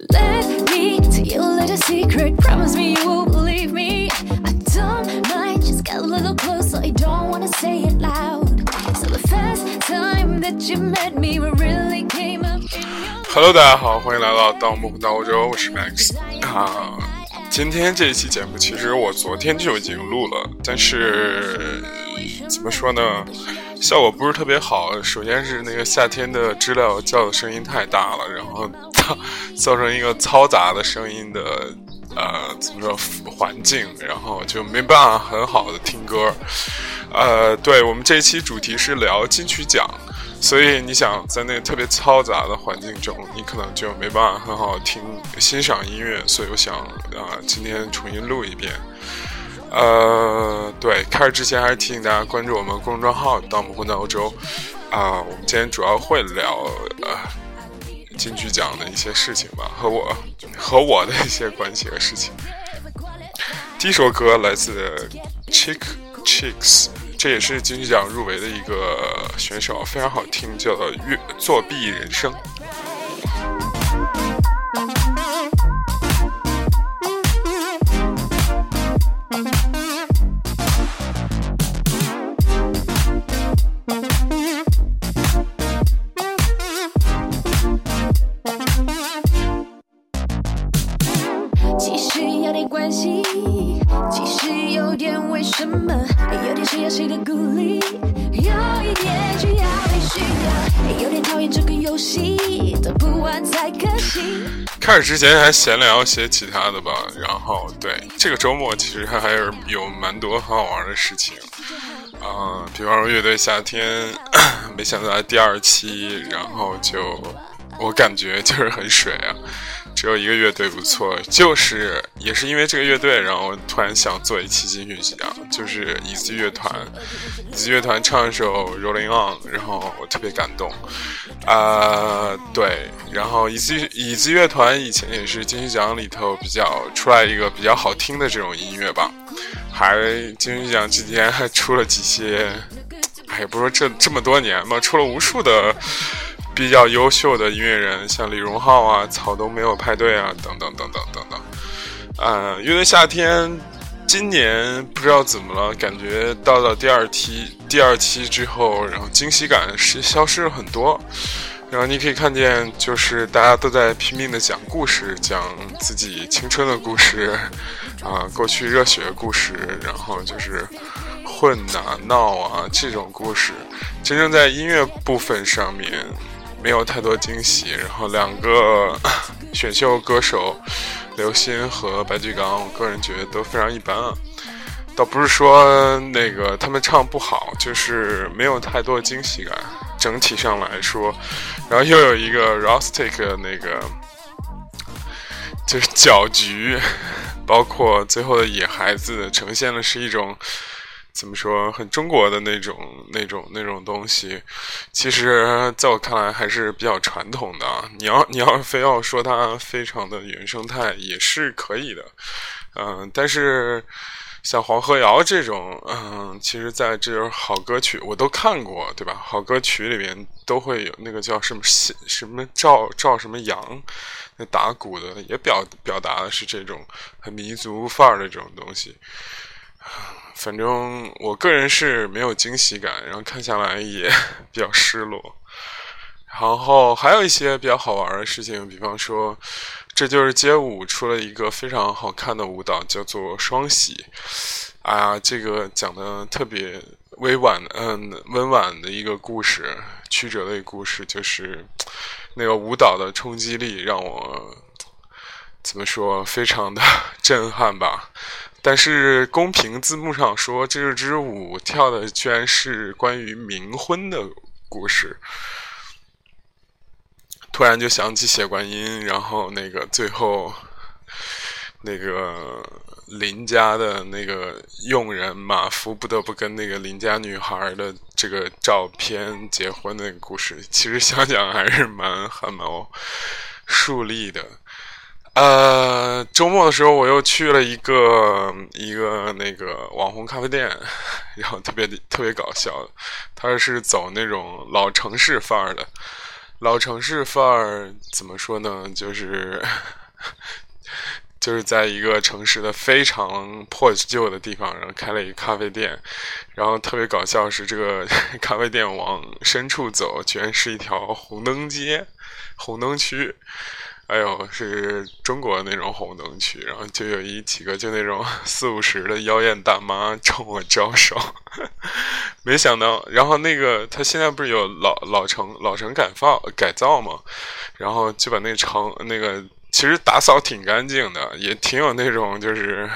Let me tell you a little secret. Promise me you will believe me. I don't mind, just get a little closer. I don't wanna say it loud. So the first time that you met me, we really came up in your Hello，大家好，欢迎来到《盗墓不到欧洲》，我是 Max 啊。今天这一期节目，其实我昨天就已经录了，但是怎么说呢，效果不是特别好。首先是那个夏天的知了叫的声音太大了，然后 造成一个嘈杂的声音的呃怎么说环境，然后就没办法很好的听歌。呃，对我们这一期主题是聊金曲奖。所以你想在那个特别嘈杂的环境中，你可能就没办法很好听欣赏音乐。所以我想啊，今天重新录一遍。呃，对，开始之前还是提醒大家关注我们公众号“盗墓混在欧洲”。啊，我们今天主要会聊呃金曲奖的一些事情吧，和我和我的一些关系和事情。第一首歌来自 Chick Chicks。这也是金曲奖入围的一个选手，非常好听，叫做《乐作弊人生》。开始之前还闲聊些其他的吧，然后对这个周末其实还是有蛮多很好玩的事情，啊、比方说乐队夏天，没想到第二期，然后就我感觉就是很水啊。只有一个乐队不错，就是也是因为这个乐队，然后突然想做一期金曲奖，就是椅子乐团。椅子乐团唱一首《Rolling On》，然后我特别感动。啊、对，然后椅子椅子乐团以前也是金曲奖里头比较出来一个比较好听的这种音乐吧，还金曲奖期间还出了几些，哎，不说这这么多年嘛，出了无数的。比较优秀的音乐人，像李荣浩啊、草东没有派对啊，等等等等等等。呃，乐队夏天今年不知道怎么了，感觉到了第二期第二期之后，然后惊喜感是消失了很多。然后你可以看见，就是大家都在拼命的讲故事，讲自己青春的故事，啊，过去热血的故事，然后就是混啊、闹啊这种故事。真正在音乐部分上面。没有太多惊喜，然后两个 选秀歌手刘鑫和白举纲，我个人觉得都非常一般啊。倒不是说那个他们唱不好，就是没有太多惊喜感。整体上来说，然后又有一个 Rustic 那个就是搅局，包括最后的野孩子，呈现的是一种。怎么说？很中国的那种、那种、那种东西，其实在我看来还是比较传统的。你要你要非要说它非常的原生态，也是可以的。嗯，但是像黄河谣这种，嗯，其实在这种好歌曲我都看过，对吧？好歌曲里面都会有那个叫什么什么赵赵什么杨，那打鼓的也表表达的是这种很民族范儿的这种东西。反正我个人是没有惊喜感，然后看下来也 比较失落。然后还有一些比较好玩的事情，比方说，这就是街舞出了一个非常好看的舞蹈，叫做双喜。啊，这个讲的特别委婉，嗯，温婉的一个故事，曲折的一个故事，就是那个舞蹈的冲击力让我怎么说，非常的 震撼吧。但是公屏字幕上说，这支舞跳的居然是关于冥婚的故事。突然就想起血观音，然后那个最后那个邻家的那个佣人马夫不得不跟那个邻家女孩的这个照片结婚的那个故事，其实想想还是蛮还蛮树立的。呃，周末的时候我又去了一个一个那个网红咖啡店，然后特别特别搞笑，他是走那种老城市范儿的，老城市范儿怎么说呢？就是就是在一个城市的非常破旧的地方，然后开了一个咖啡店，然后特别搞笑是这个 咖啡店往深处走，居然是一条红灯街、红灯区。哎呦，是中国那种红灯区，然后就有一几个就那种 四五十的妖艳大妈 冲我招手，没想到，然后那个他现在不是有老老城老城改造改造嘛，然后就把那城那个其实打扫挺干净的，也挺有那种就是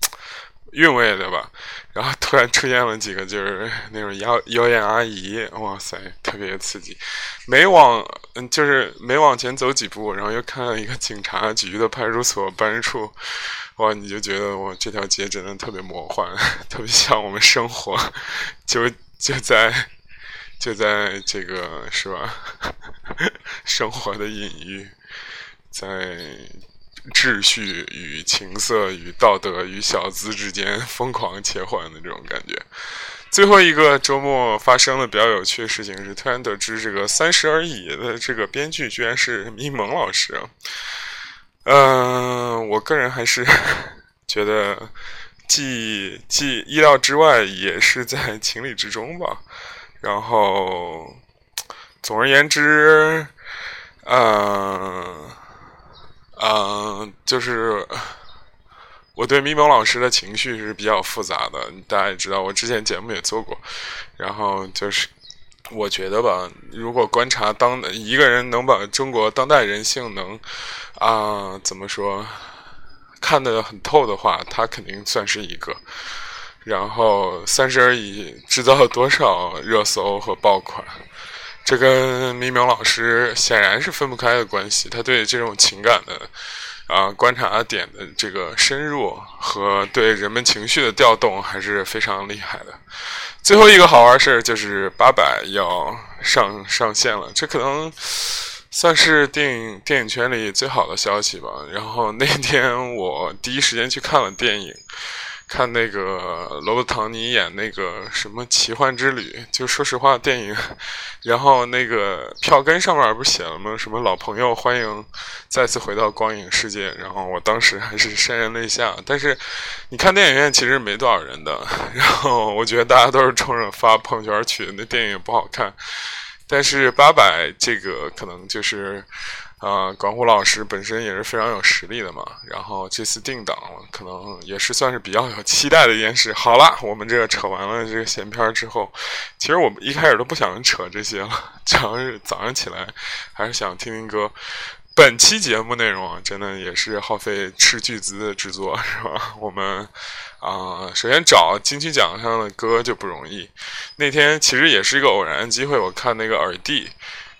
韵味的吧。然后突然出现了几个就是 那种妖妖艳阿姨，哇塞，特别刺激。没往嗯，就是没往前走几步，然后又看到一个警察局的派出所办事处，哇，你就觉得哇，这条街真的特别魔幻，特别像我们生活，就就在就在这个是吧？生活的隐喻，在。秩序与情色与道德与小资之间疯狂切换的这种感觉。最后一个周末发生的比较有趣的事情是，突然得知这个《三十而已》的这个编剧居然是咪蒙老师。嗯，我个人还是 觉得既既意料之外，也是在情理之中吧。然后，总而言之，嗯。嗯，就是我对咪蒙老师的情绪是比较复杂的，大家也知道，我之前节目也做过。然后就是我觉得吧，如果观察当一个人能把中国当代人性能啊怎么说看得很透的话，他肯定算是一个。然后三十而已制造了多少热搜和爆款？这跟咪蒙老师显然是分不开的关系。他对这种情感的啊观察点的这个深入和对人们情绪的调动还是非常厉害的。最后一个好玩事儿就是八佰要上上线了，这可能算是电影电影圈里最好的消息吧。然后那天我第一时间去看了电影。看那个罗伯·唐尼演那个什么奇幻之旅，就说实话，电影，然后那个票根上面不是写了吗？什么老朋友欢迎再次回到光影世界。然后我当时还是潸然泪下。但是你看电影院其实没多少人的，然后我觉得大家都是冲着发朋友圈去的。那电影也不好看，但是八百这个可能就是。啊，管虎老师本身也是非常有实力的嘛，然后这次定档可能也是算是比较有期待的一件事。好了，我们这个扯完了这个闲篇之后，其实我们一开始都不想扯这些了，主要是早上起来还是想听听歌。本期节目内容啊，真的也是耗费斥巨资的制作，是吧？我们啊，首先找金曲奖上的歌就不容易。那天其实也是一个偶然的机会，我看那个耳帝。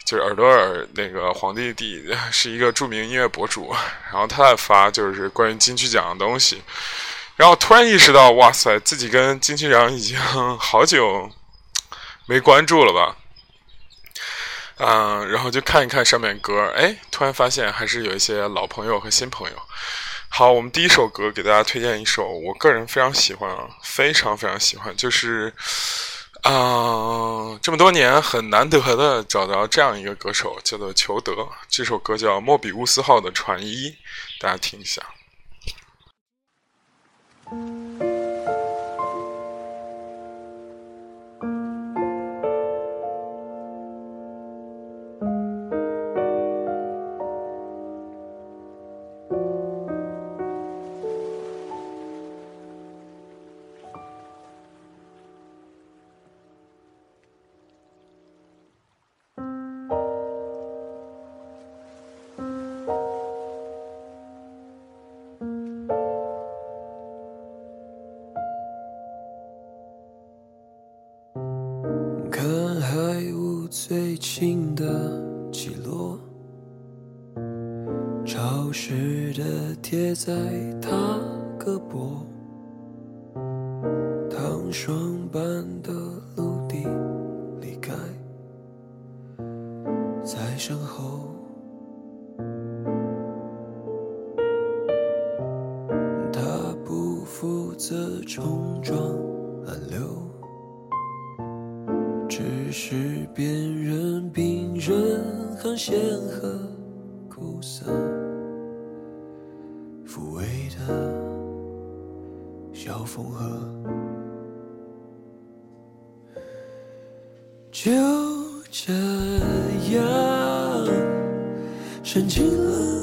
就是耳朵耳那个皇帝帝是一个著名音乐博主，然后他在发就是关于金曲奖的东西，然后突然意识到，哇塞，自己跟金曲奖已经 好久没关注了吧？嗯，然后就看一看上面歌，哎，突然发现还是有一些老朋友和新朋友。好，我们第一首歌给大家推荐一首，我个人非常喜欢啊，非常非常喜欢，就是。啊，这么多年很难得的找到这样一个歌手，叫做裘德。这首歌叫《莫比乌斯号的船医》，大家听一下。只是辨认病人。断弦和苦涩，抚慰的小风和，就这样深情了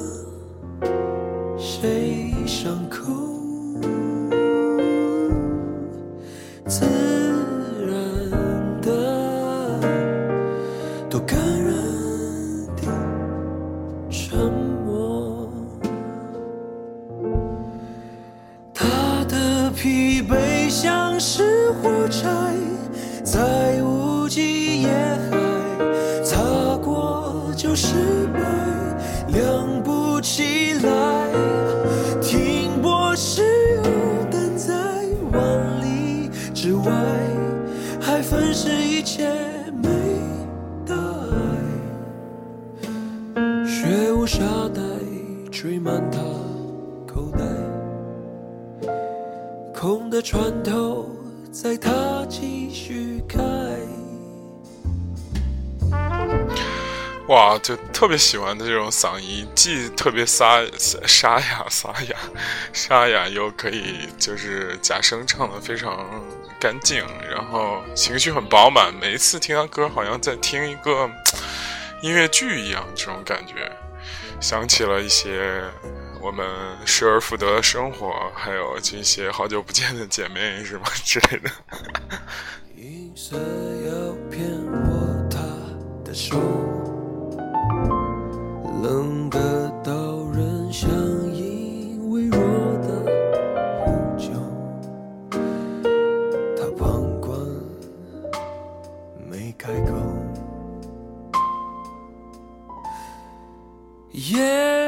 特别喜欢的这种嗓音，既特别沙沙哑沙哑沙哑，又可以就是假声唱的非常干净，然后情绪很饱满。每一次听他歌，好像在听一个音乐剧一样，这种感觉，想起了一些我们失而复得的生活，还有这些好久不见的姐妹什么之类的。银色要骗我他的手，能得到人相依微弱的呼救。他旁观，没开口。夜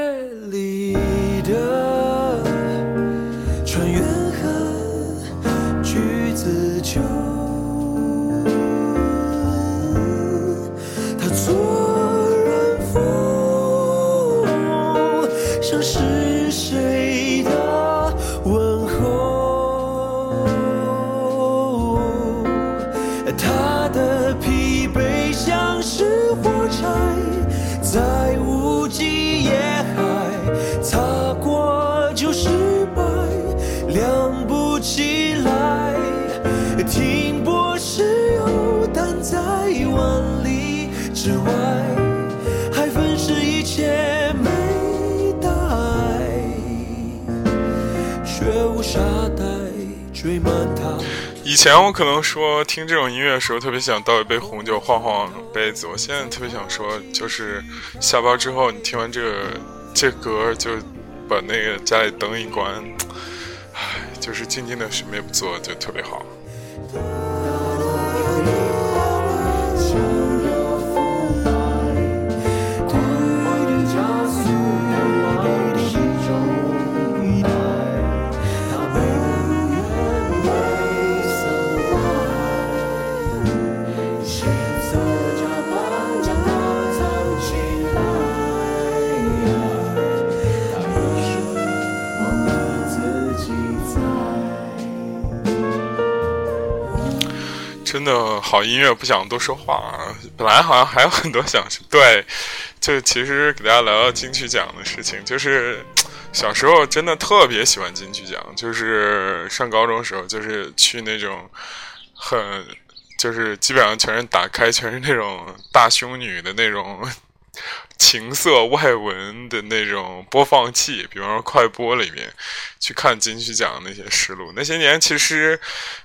以前我可能说听这种音乐的时候，特别想倒一杯红酒晃晃杯子。我现在特别想说，就是下班之后你听完这个这歌，就把那个家里灯一关，唉，就是静静的什么也不做，就特别好。的好音乐，不想多说话啊。本来好像还有很多想，对，就其实给大家聊聊金曲奖的事情。就是小时候真的特别喜欢金曲奖，就是上高中的时候，就是去那种很，就是基本上全是打开，全是那种大胸女的那种情色外文的那种播放器，比方说快播里面去看金曲奖那些实录。那些年其实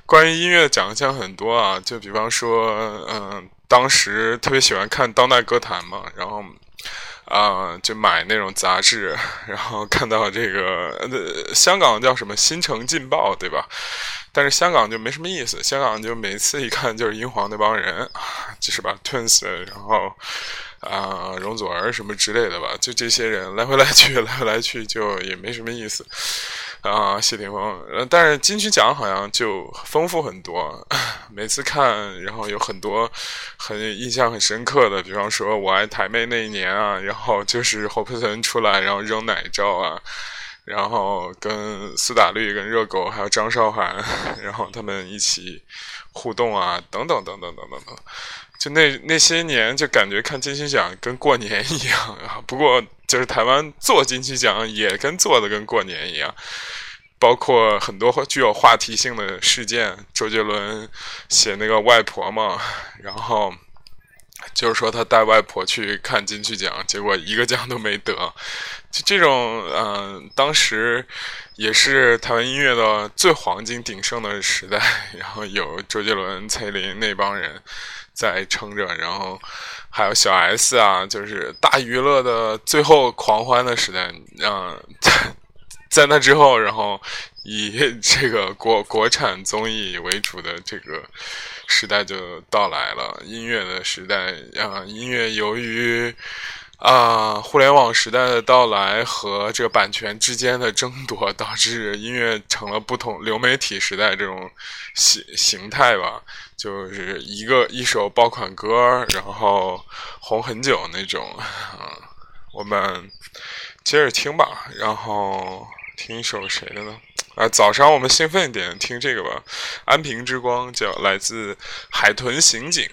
关于音乐的奖项很多啊，就比方说，嗯、当时特别喜欢看当代歌坛嘛，然后。啊、就买那种杂志，然后看到这个，呃，香港叫什么《新城劲报》，对吧？但是香港就没什么意思，香港就每次一看就是英皇那帮人，就是吧，Twins，然后啊、容祖儿什么之类的吧，就这些人来回来去，来回来去，就也没什么意思。啊，谢霆锋，但是金曲奖好像就丰富很多，每次看，然后有很多很印象很深刻的，比方说我爱台妹那一年啊，然后就是侯佩岑出来，然后扔奶罩啊，然后跟苏打绿、跟热狗还有张韶涵，然后他们一起互动啊，等等等等等等等，就那那些年，就感觉看金曲奖跟过年一样啊。不过，就是台湾做金曲奖也跟做的跟过年一样，包括很多具有话题性的事件。周杰伦写那个外婆嘛，然后就是说他带外婆去看金曲奖，结果一个奖都没得。就这种，嗯，当时也是台湾音乐的最黄金鼎盛的时代，然后有周杰伦、蔡依林那帮人。在撑着，然后还有小 S 啊，就是大娱乐的最后狂欢的时代。嗯，在那之后，然后以这个国国产综艺为主的这个时代就到来了，音乐的时代啊，音乐由于。啊，互联网时代的到来和这个版权之间的争夺，导致音乐成了不同流媒体时代这种形形态吧，就是一个一首爆款歌，然后红很久那种。啊，我们接着听吧，然后听一首谁的呢？啊，早上我们兴奋一点，听这个吧，《安平之光》，叫来自海豚刑警。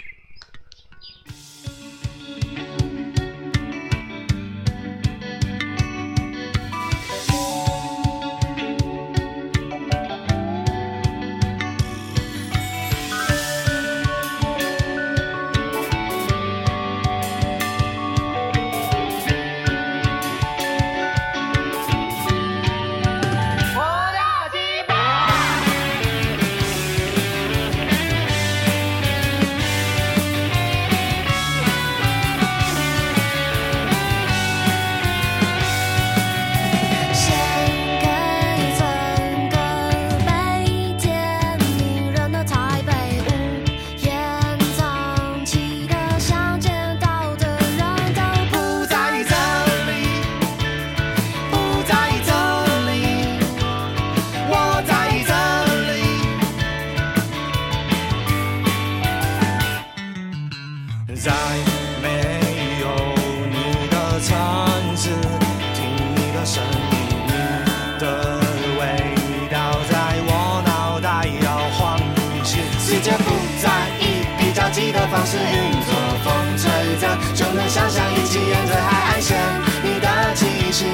想象一起沿着海岸线，你的气息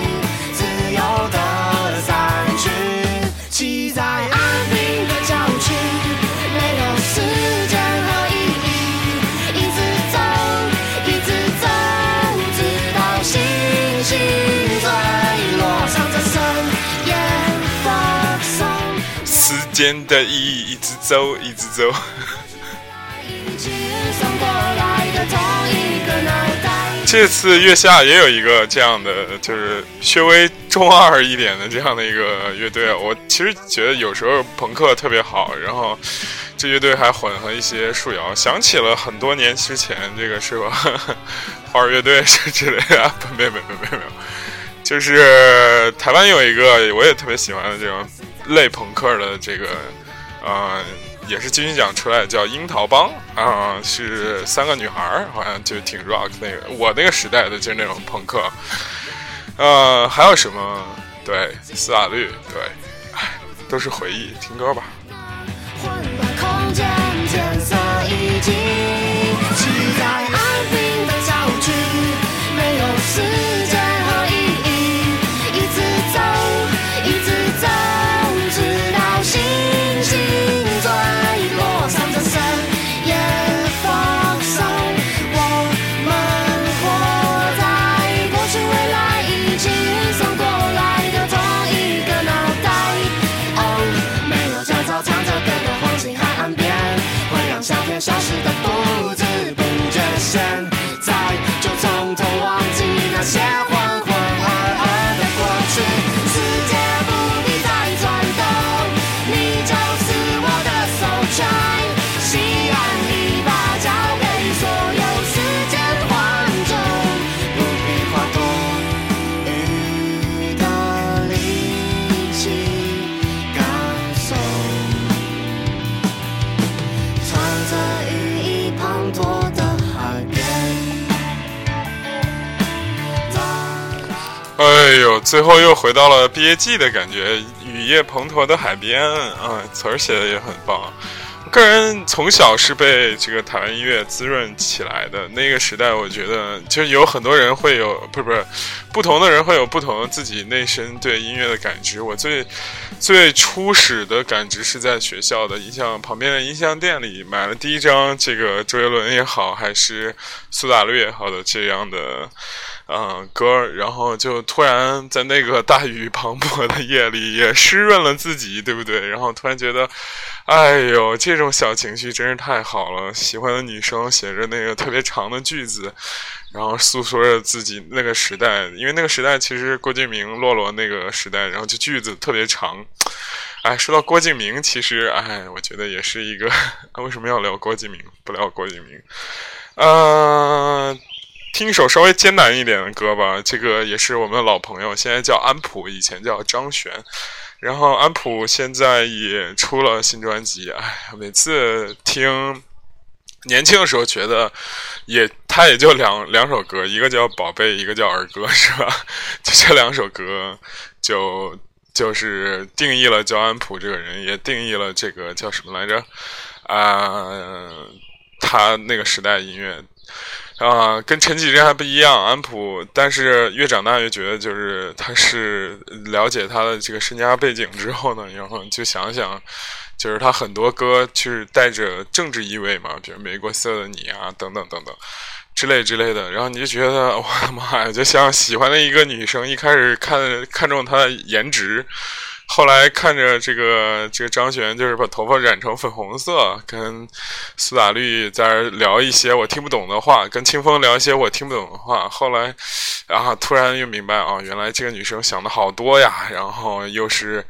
自由的散去，骑在岸边的郊区，没有时间和意义，一直走，一直走，直到星星坠落，唱着深夜的颂。时间的意义，一直走，一直走。这次月下也有一个这样的，就是稍微中二一点的这样的一个乐队。我其实觉得有时候朋克特别好，然后这乐队还混合一些树摇，想起了很多年之前这个是吧？花儿乐队是之类的，不没有没有没有没有，就是台湾有一个我也特别喜欢的这种。类朋克的这个，呃，也是金曲奖出来的叫樱桃帮啊，是三个女孩儿，好像就挺 rock 那个，我那个时代的就是那种朋克。呃，还有什么？对，斯瓦绿，对，唉，都是回忆，听歌吧。哎呦，最后又回到了毕业季的感觉，雨夜滂沱的海边，啊，词儿写的也很棒。个人从小是被这个台湾音乐滋润起来的。那个时代，我觉得就有很多人会有，不是不是，不同的人会有不同的自己内心对音乐的感知。我最最初始的感知是在学校的音像旁边的音像店里买了第一张这个周杰伦也好，还是苏打绿也好的这样的。嗯，歌，然后就突然在那个大雨磅礴的夜里，也湿润了自己，对不对？然后突然觉得，哎呦，这种小情绪真是太好了。喜欢的女生写着那个特别长的句子，然后诉说着自己那个时代，因为那个时代其实郭敬明、洛洛那个时代，然后就句子特别长。哎，说到郭敬明，其实哎，我觉得也是一个，为什么要聊郭敬明？不聊郭敬明，嗯。听一首稍微艰难一点的歌吧，这个也是我们的老朋友，现在叫安普，以前叫张悬。然后安普现在也出了新专辑，哎，每次听，年轻的时候觉得也他也就两两首歌，一个叫宝贝，一个叫儿歌，是吧？就这两首歌，就就是定义了叫安普这个人，也定义了这个叫什么来着？啊，他那个时代音乐。啊，跟陈绮贞还不一样，安普。但是越长大越觉得，就是他是了解他的这个身家背景之后呢，然后就想想，就是他很多歌就是带着政治意味嘛，比如《美国色的你》啊，等等等等，之类之类的。然后你就觉得，我的妈呀，就像喜欢的一个女生，一开始看看中她的颜值。后来看着这个这个张悬，就是把头发染成粉红色，跟苏打绿在聊一些我听不懂的话，跟清风聊一些我听不懂的话。后来，啊，突然又明白啊，原来这个女生想的好多呀。然后又是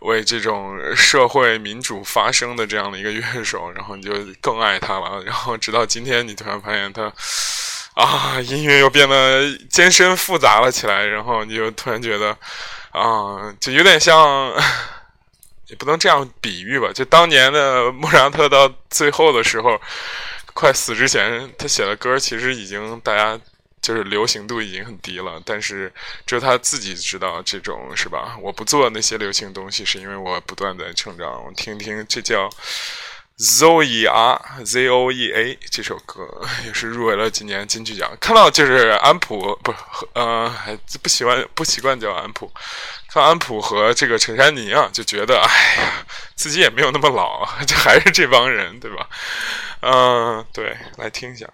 为这种社会民主发声的这样的一个乐手，然后你就更爱她了。然后直到今天，你突然发现她啊，音乐又变得艰深复杂了起来。然后你就突然觉得。啊，就有点像，也不能这样比喻吧。就当年的莫扎特到最后的时候，快死之前，他写的歌其实已经大家就是流行度已经很低了。但是只有他自己知道这种是吧？我不做那些流行东西，是因为我不断在成长。我听听，这叫。Zoe R Z O E A 这首歌也是入围了今年金曲奖。看到就是安普不，呃，还不习惯不习惯叫安普。看安普和这个陈珊妮啊，就觉得哎呀，自己也没有那么老，就还是这帮人，对吧？嗯，对，来听一下。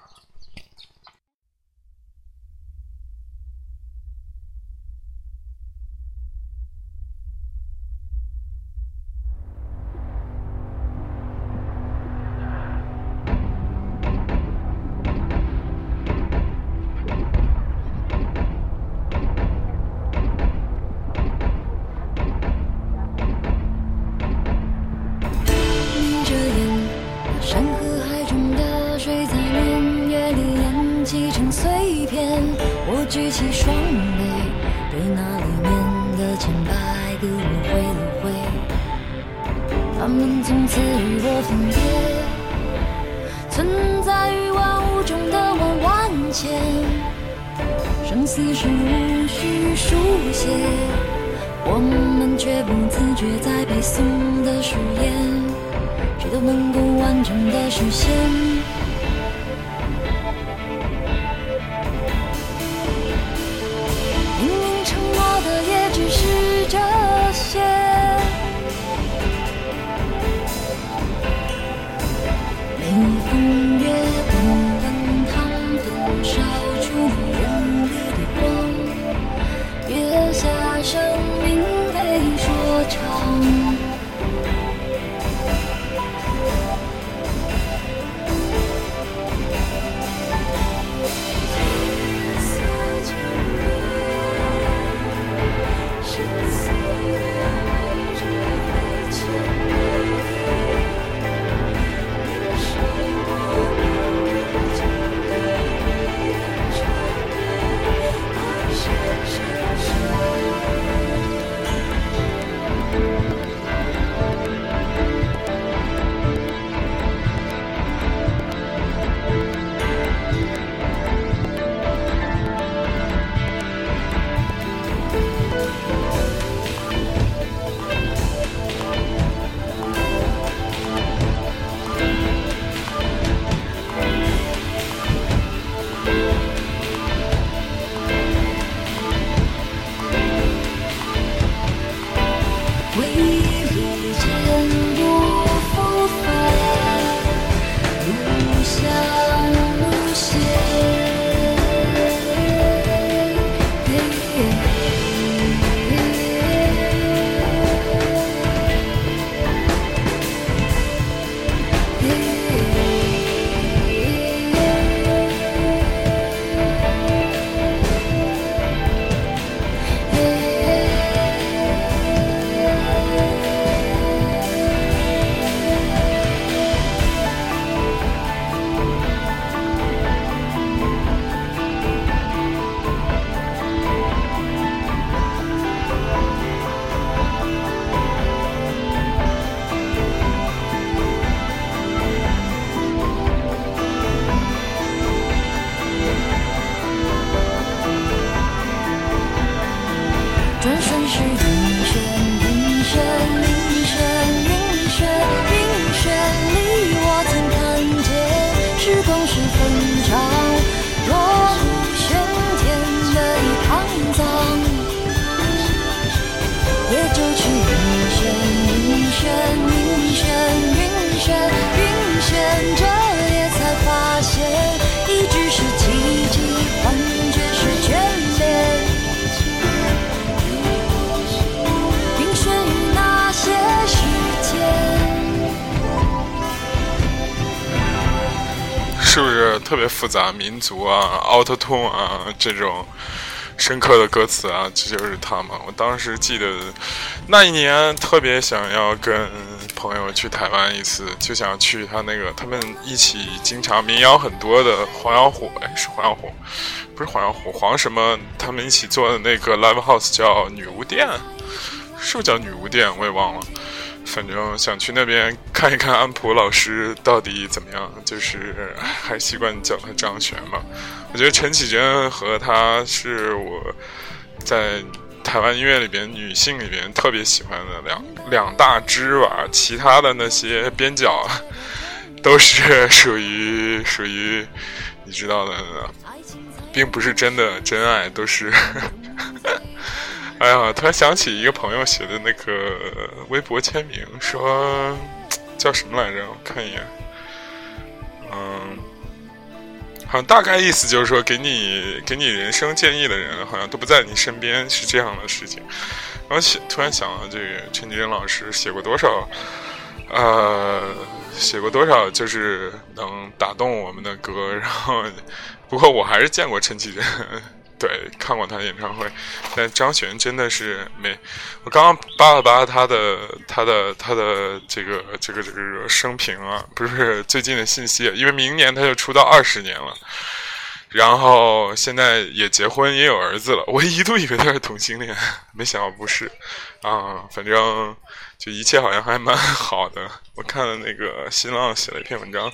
复杂？民族啊，auto tune 啊，这种深刻的歌词啊，这就是他嘛。我当时记得那一年特别想要跟朋友去台湾一次，就想去他那个他们一起经常民谣很多的黄小虎，哎，是黄小虎，不是黄小虎，黄什么？他们一起做的那个 live house 叫女巫店，是不是叫女巫店？我也忘了。反正想去那边看一看安普老师到底怎么样，就是还习惯叫他张悬嘛。我觉得陈绮贞和他是我在台湾音乐里边女性里边特别喜欢的两两大支吧，其他的那些边角都是属于属于你知道的，并不是真的真爱，都是。哎呀，突然想起一个朋友写的那个微博签名，说叫什么来着？我看一眼，嗯，好像大概意思就是说，给你给你人生建议的人好像都不在你身边，是这样的事情。然后写突然想到，这个陈绮贞老师写过多少，呃，写过多少就是能打动我们的歌。然后，不过我还是见过陈绮贞。对，看过他的演唱会，但张悬真的是没。我刚刚扒了扒他的、他的、他的这个、这个、这个生平啊，不是最近的信息，因为明年他就出道二十年了，然后现在也结婚，也有儿子了。我一度以为他是同性恋，没想到不是啊。反正就一切好像还蛮好的。我看了那个新浪写了一篇文章，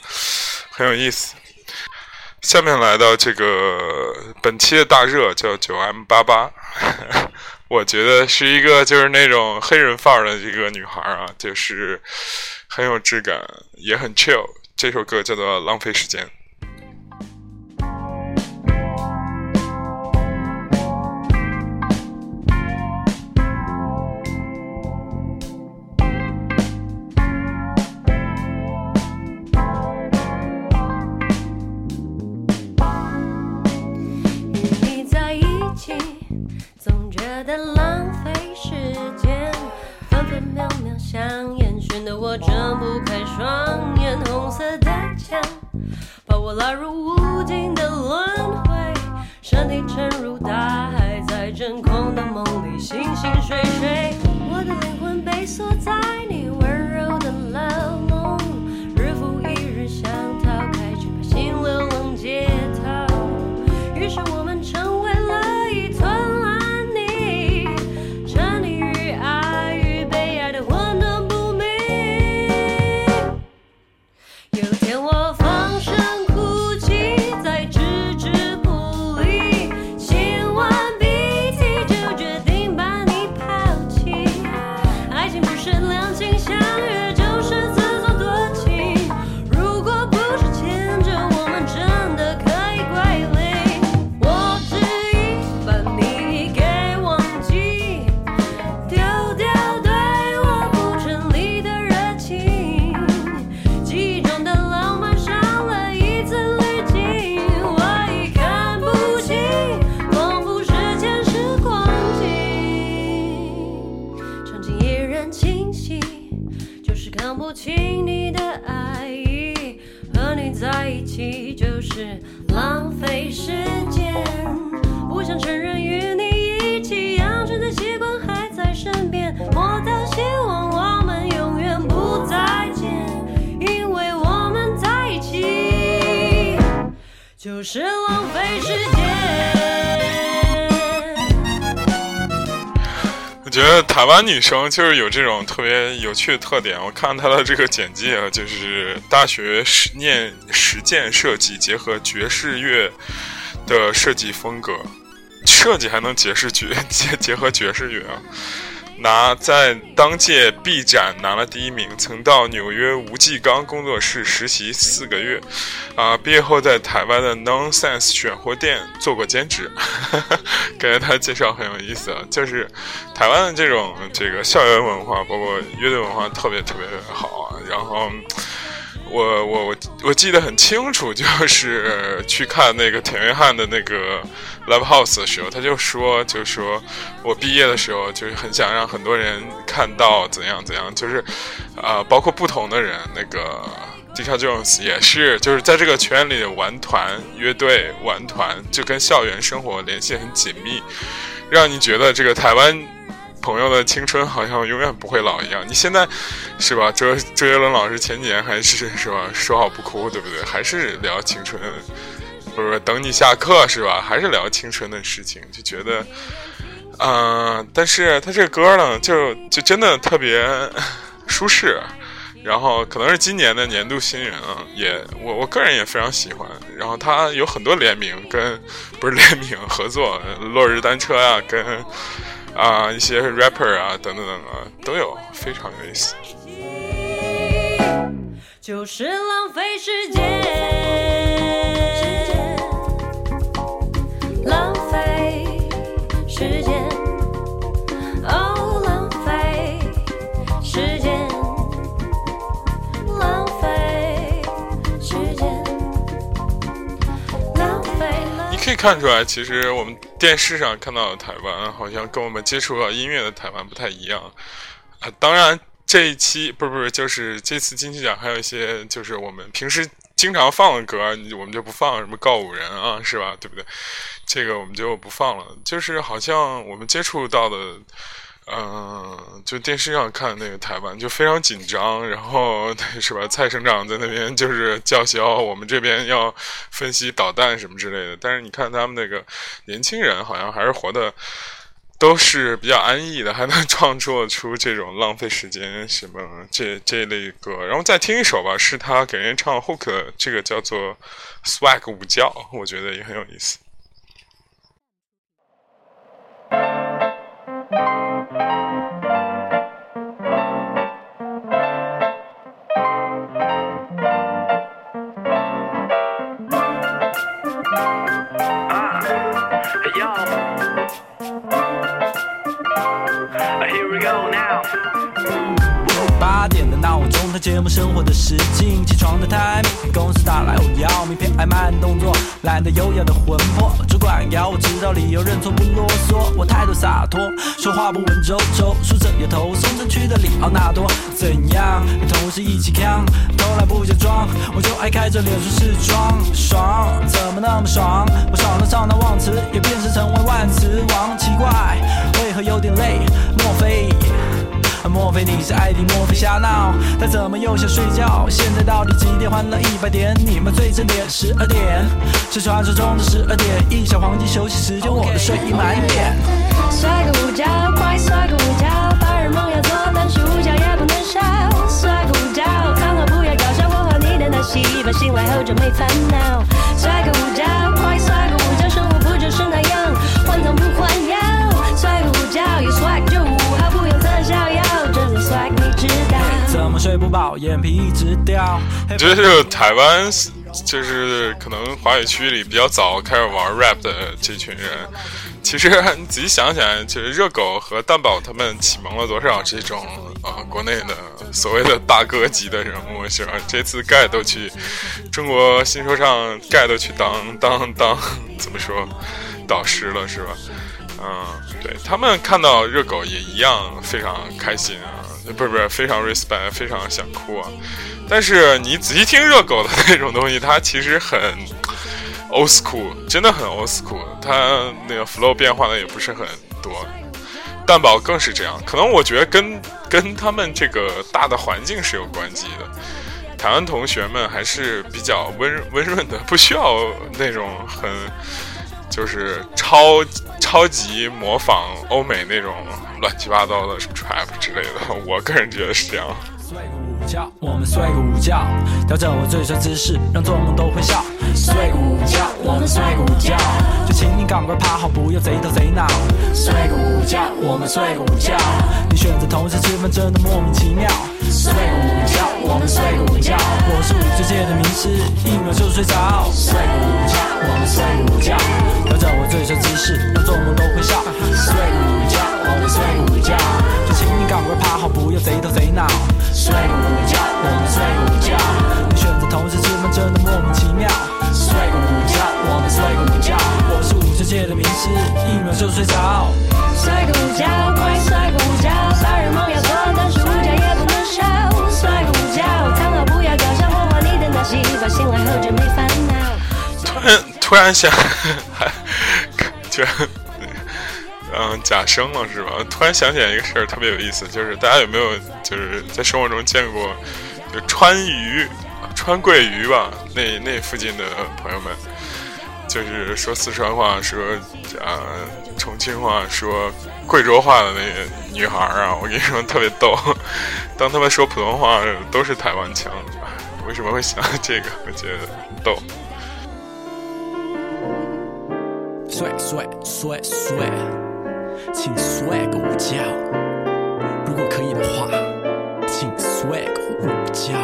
很有意思。下面来到这个本期的大热叫九 M 八八，我觉得是一个就是那种黑人范儿的一个女孩啊，就是很有质感，也很 chill。这首歌叫做《浪费时间》。踏入无尽的轮回，身体沉入大海，在真空的梦里，醒醒睡睡，我的灵魂被锁在你。女生就是有这种特别有趣的特点。我看她的这个简介啊，就是大学实念实践设计，结合爵士乐的设计风格，设计还能结识爵结结合爵士乐啊。拿在当届 B 展拿了第一名，曾到纽约吴继刚工作室实习四个月，啊，毕业后在台湾的 Nonsense 选货店做过兼职，感觉他介绍很有意思啊，就是台湾的这种这个校园文化，包括乐队文化特别特别好啊，然后。我我我我记得很清楚，就是去看那个田约翰的那个 Live House 的时候，他就说，就说我毕业的时候，就是很想让很多人看到怎样怎样，就是啊，包括不同的人，那个 d i c h Jones 也是，就是在这个圈里玩团、乐队、玩团，就跟校园生活联系很紧密，让你觉得这个台湾朋友的青春好像永远不会老一样。你现在是吧？周周杰伦老师前几年还是是吧？说好不哭，对不对？还是聊青春，不是等你下课是吧？还是聊青春的事情，就觉得。嗯，但是他这个歌呢，就就真的特别 舒适，然后可能是今年的年度新人啊，也我我个人也非常喜欢。然后他有很多联名跟不是联名合作，落日单车啊，跟啊一些 rapper 啊等等等啊都有，非常有意思。就是浪费时间。以看出来，其实我们电视上看到的台湾，好像跟我们接触到音乐的台湾不太一样。啊，当然这一期不是不是，就是这次金曲奖还有一些，就是我们平时经常放的歌，我们就不放，什么告五人啊，是吧？对不对？这个我们就不放了。就是好像我们接触到的。嗯，就电视上看那个台湾就非常紧张，然后 是吧？蔡省长在那边就是叫嚣，我们这边要分析导弹什么之类的。但是你看他们那个年轻人，好像还是活的都是比较安逸的，还能创作出这种浪费时间什么这这类歌。然后再听一首吧，是他给人唱 hook，这个叫做 swag 午觉，我觉得也很有意思。节目生活的实境，起床的 timing，公司打来我要名片，爱慢动作，懒得优雅的魂魄。主管要我知道理由，认错不啰嗦。我态度洒脱，说话不文绉绉。梳着油头，松城区的里奥纳多，怎样？跟同事一起扛，偷懒不假装，我就爱开着脸说试装，爽，怎么那么爽？我爽到上到忘词，也变身成为万词王。奇怪，为何有点累？莫非？莫非你是艾迪？莫非瞎闹？他怎么又想睡觉？现在到底几点？换了一百点，你们最正点十二点，是传说中的十二点，一小黄金休息时间，我的睡意满点。摔个午觉，快摔个午觉，白日梦要做，但是午觉也不能少。摔个午觉，看好不要搞笑，我和你的那戏，把醒来后就没烦恼。摔个午觉，快摔个午觉，生活不就是那样，换汤不睡不饱，眼皮一直掉。我觉得这个台湾，就是可能华语区里比较早开始玩 rap 的这群人，其实你仔细想想，就是热狗和蛋宝他们启蒙了多少这种啊国内的所谓的大哥级的人物，是吧？这次盖都去中国新说唱，盖都去当当当怎么说导师了，是吧？嗯，对他们看到热狗也一样非常开心啊，不是不是非常 respect，非常想哭啊。但是你仔细听热狗的那种东西，它其实很 old school，真的很 old school，它那个 flow 变化的也不是很多。蛋堡更是这样，可能我觉得跟跟他们这个大的环境是有关系的。台湾同学们还是比较温温润的，不需要那种很。就是超超级模仿欧美那种乱七八糟的 trap 之类的，我个人觉得是这样。觉，我们睡个午觉，调整我最帅姿势，让做梦都会笑。睡个午觉，我们睡个午觉，就请你赶快趴好，不要贼头贼脑。睡个午觉，我们睡个午觉，你选择同时吃饭真的莫名其妙。睡个午觉，我们睡个午觉，我是午睡界的名师，一秒就睡着。睡个午觉，我们睡个午觉，调整我最帅姿势，让做梦都会笑。睡个午觉，我们睡个午觉，宝贝趴好，不要贼头贼脑。睡个午觉，我们睡个午觉。你选择同事吃饭真的莫名其妙。睡个午觉，我们睡个午觉。我是午休界的名师，一秒就睡着。睡个午觉，快睡个午觉。白日梦要做，但是午觉也不能少。睡个午觉，躺好不要搞笑，磨完你的脑细胞，醒来后就没烦恼。突 然突然想，居然。嗯假声了是吧？突然想起来一个事儿，特别有意思，就是大家有没有就是在生活中见过就川渝、川桂渝吧？那那附近的朋友们，就是说四川话、说啊重庆话、说贵州话的那个女孩儿啊，我跟你说特别逗。当他们说普通话都是台湾腔，为什么会想到这个？我觉得逗。帅帅帅帅，请 swag 午觉。如果可以的话，请 swag 午觉。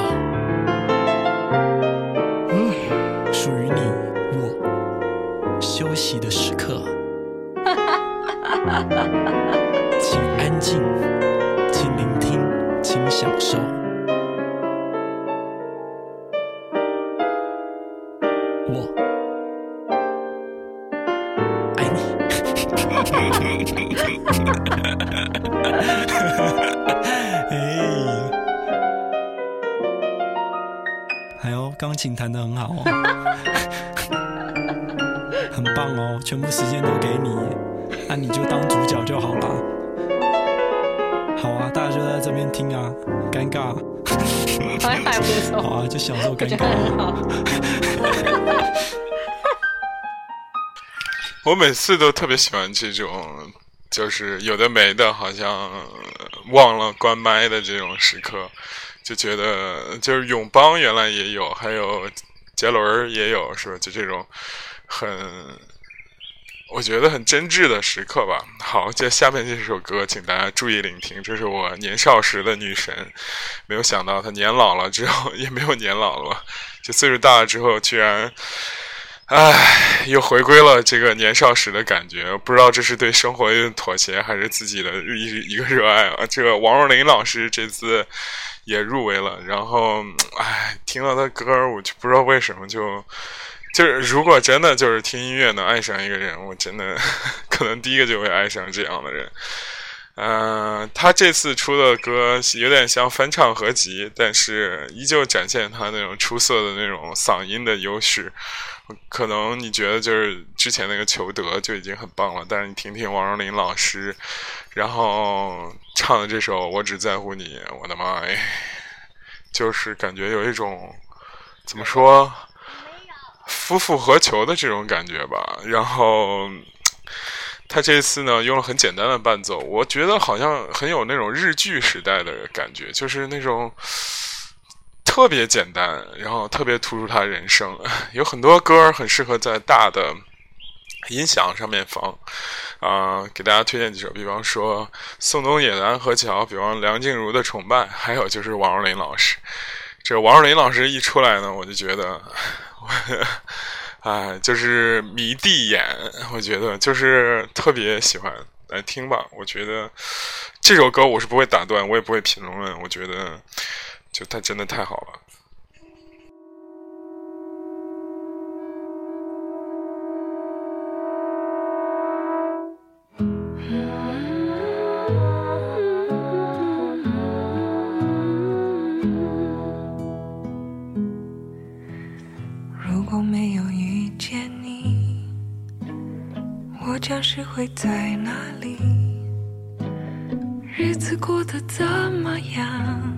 嗯，属于你我休息的时刻。请安静，请聆听，请享受。琴弹得很好哦，很棒哦，全部时间都给你，那、你就当主角就好了。好啊，大家就在这边听啊，尴尬，还还不错，好啊，就享受我觉尴尬得啊。很好。我每次都特别喜欢这种，就是有的没的，好像忘了关麦的这种时刻，就觉得就是永邦原来也有，还有杰伦也有，是吧？就这种很，我觉得很真挚的时刻吧。好，接下面这首歌，请大家注意聆听，这是我年少时的女神，没有想到她年老了之后 也没有年老了，就岁数大了之后居然。唉，又回归了这个年少时的感觉，不知道这是对生活的妥协，还是自己的一一个热爱啊。这个王若琳老师这次也入围了，然后唉，听到他歌儿，我就不知道为什么就就是，如果真的就是听音乐能爱上一个人，我真的 可能第一个就会爱上这样的人。嗯、他这次出的歌有点像翻唱合集，但是依旧展现他那种出色的那种嗓音的优势。可能你觉得就是之前那个裘德就已经很棒了，但是你听听王若琳老师，然后唱的这首《我只在乎你》，我的妈呀，就是感觉有一种怎么说夫复何求的这种感觉吧。然后他这次呢用了很简单的伴奏，我觉得好像很有那种日剧时代的感觉，就是那种。特别简单，然后特别突出他人声，有很多歌很适合在大的音响上面放。啊、给大家推荐几首，比方说宋冬野的《安河桥》，比方梁静茹的《崇拜》，还有就是王若琳老师。这王若琳老师一出来呢，我就觉得，哎，就是迷弟眼，我觉得就是特别喜欢来听吧。我觉得这首歌我是不会打断，我也不会评论，我觉得。就他真的太好了。如果没有遇见你，我将是会在哪里？日子过得怎么样？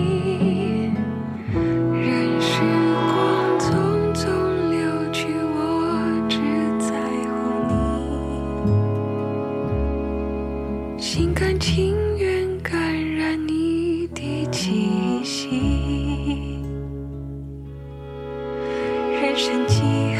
人生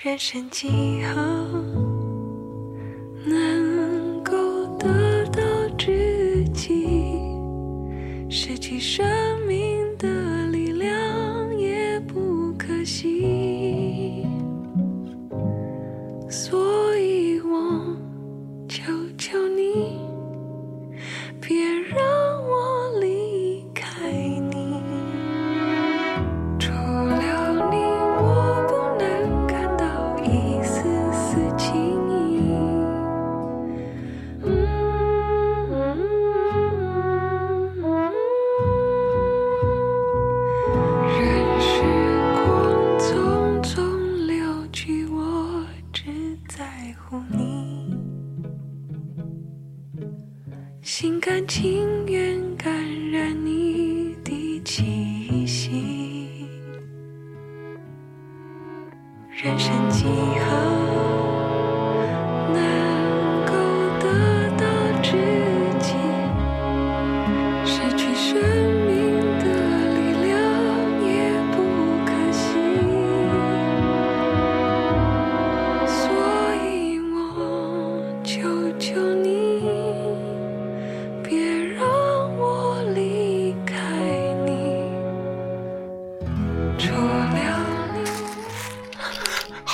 人生几何？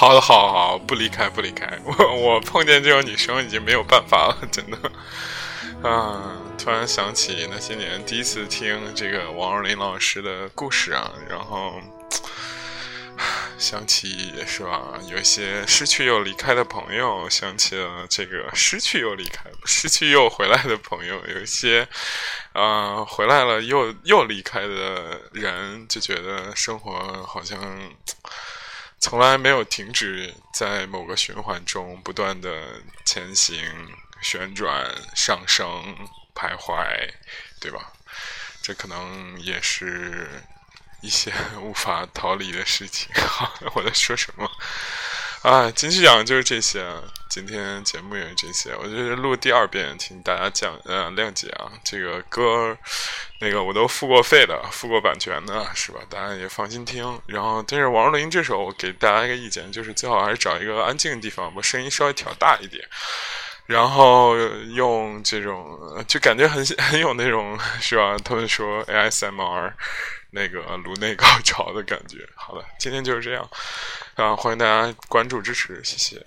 好，好好，不离开，不离开。我我碰见这种女生已经没有办法了，真的。啊，突然想起那些年第一次听这个王若琳老师的故事啊，然后 想起是吧，有一些失去又离开的朋友，想起了这个失去又离开、失去又回来的朋友，有一些啊、回来了又又离开的人，就觉得生活好像。从来没有停止在某个循环中不断的前行、旋转、上升、徘徊，对吧？这可能也是一些无法逃离的事情。我在说什么？啊，金曲奖就是这些，今天节目也是这些。我就是录第二遍，请大家讲呃谅解啊。这个歌，那个我都付过费的，付过版权的，是吧？大家也放心听。然后，但是王若琳这首，我给大家一个意见，就是最好还是找一个安静的地方，把声音稍微调大一点。然后用这种，就感觉很 很有那种，是吧？他们说 ASMR 那个颅内高潮的感觉。好了，今天就是这样，啊，欢迎大家关注支持，谢谢。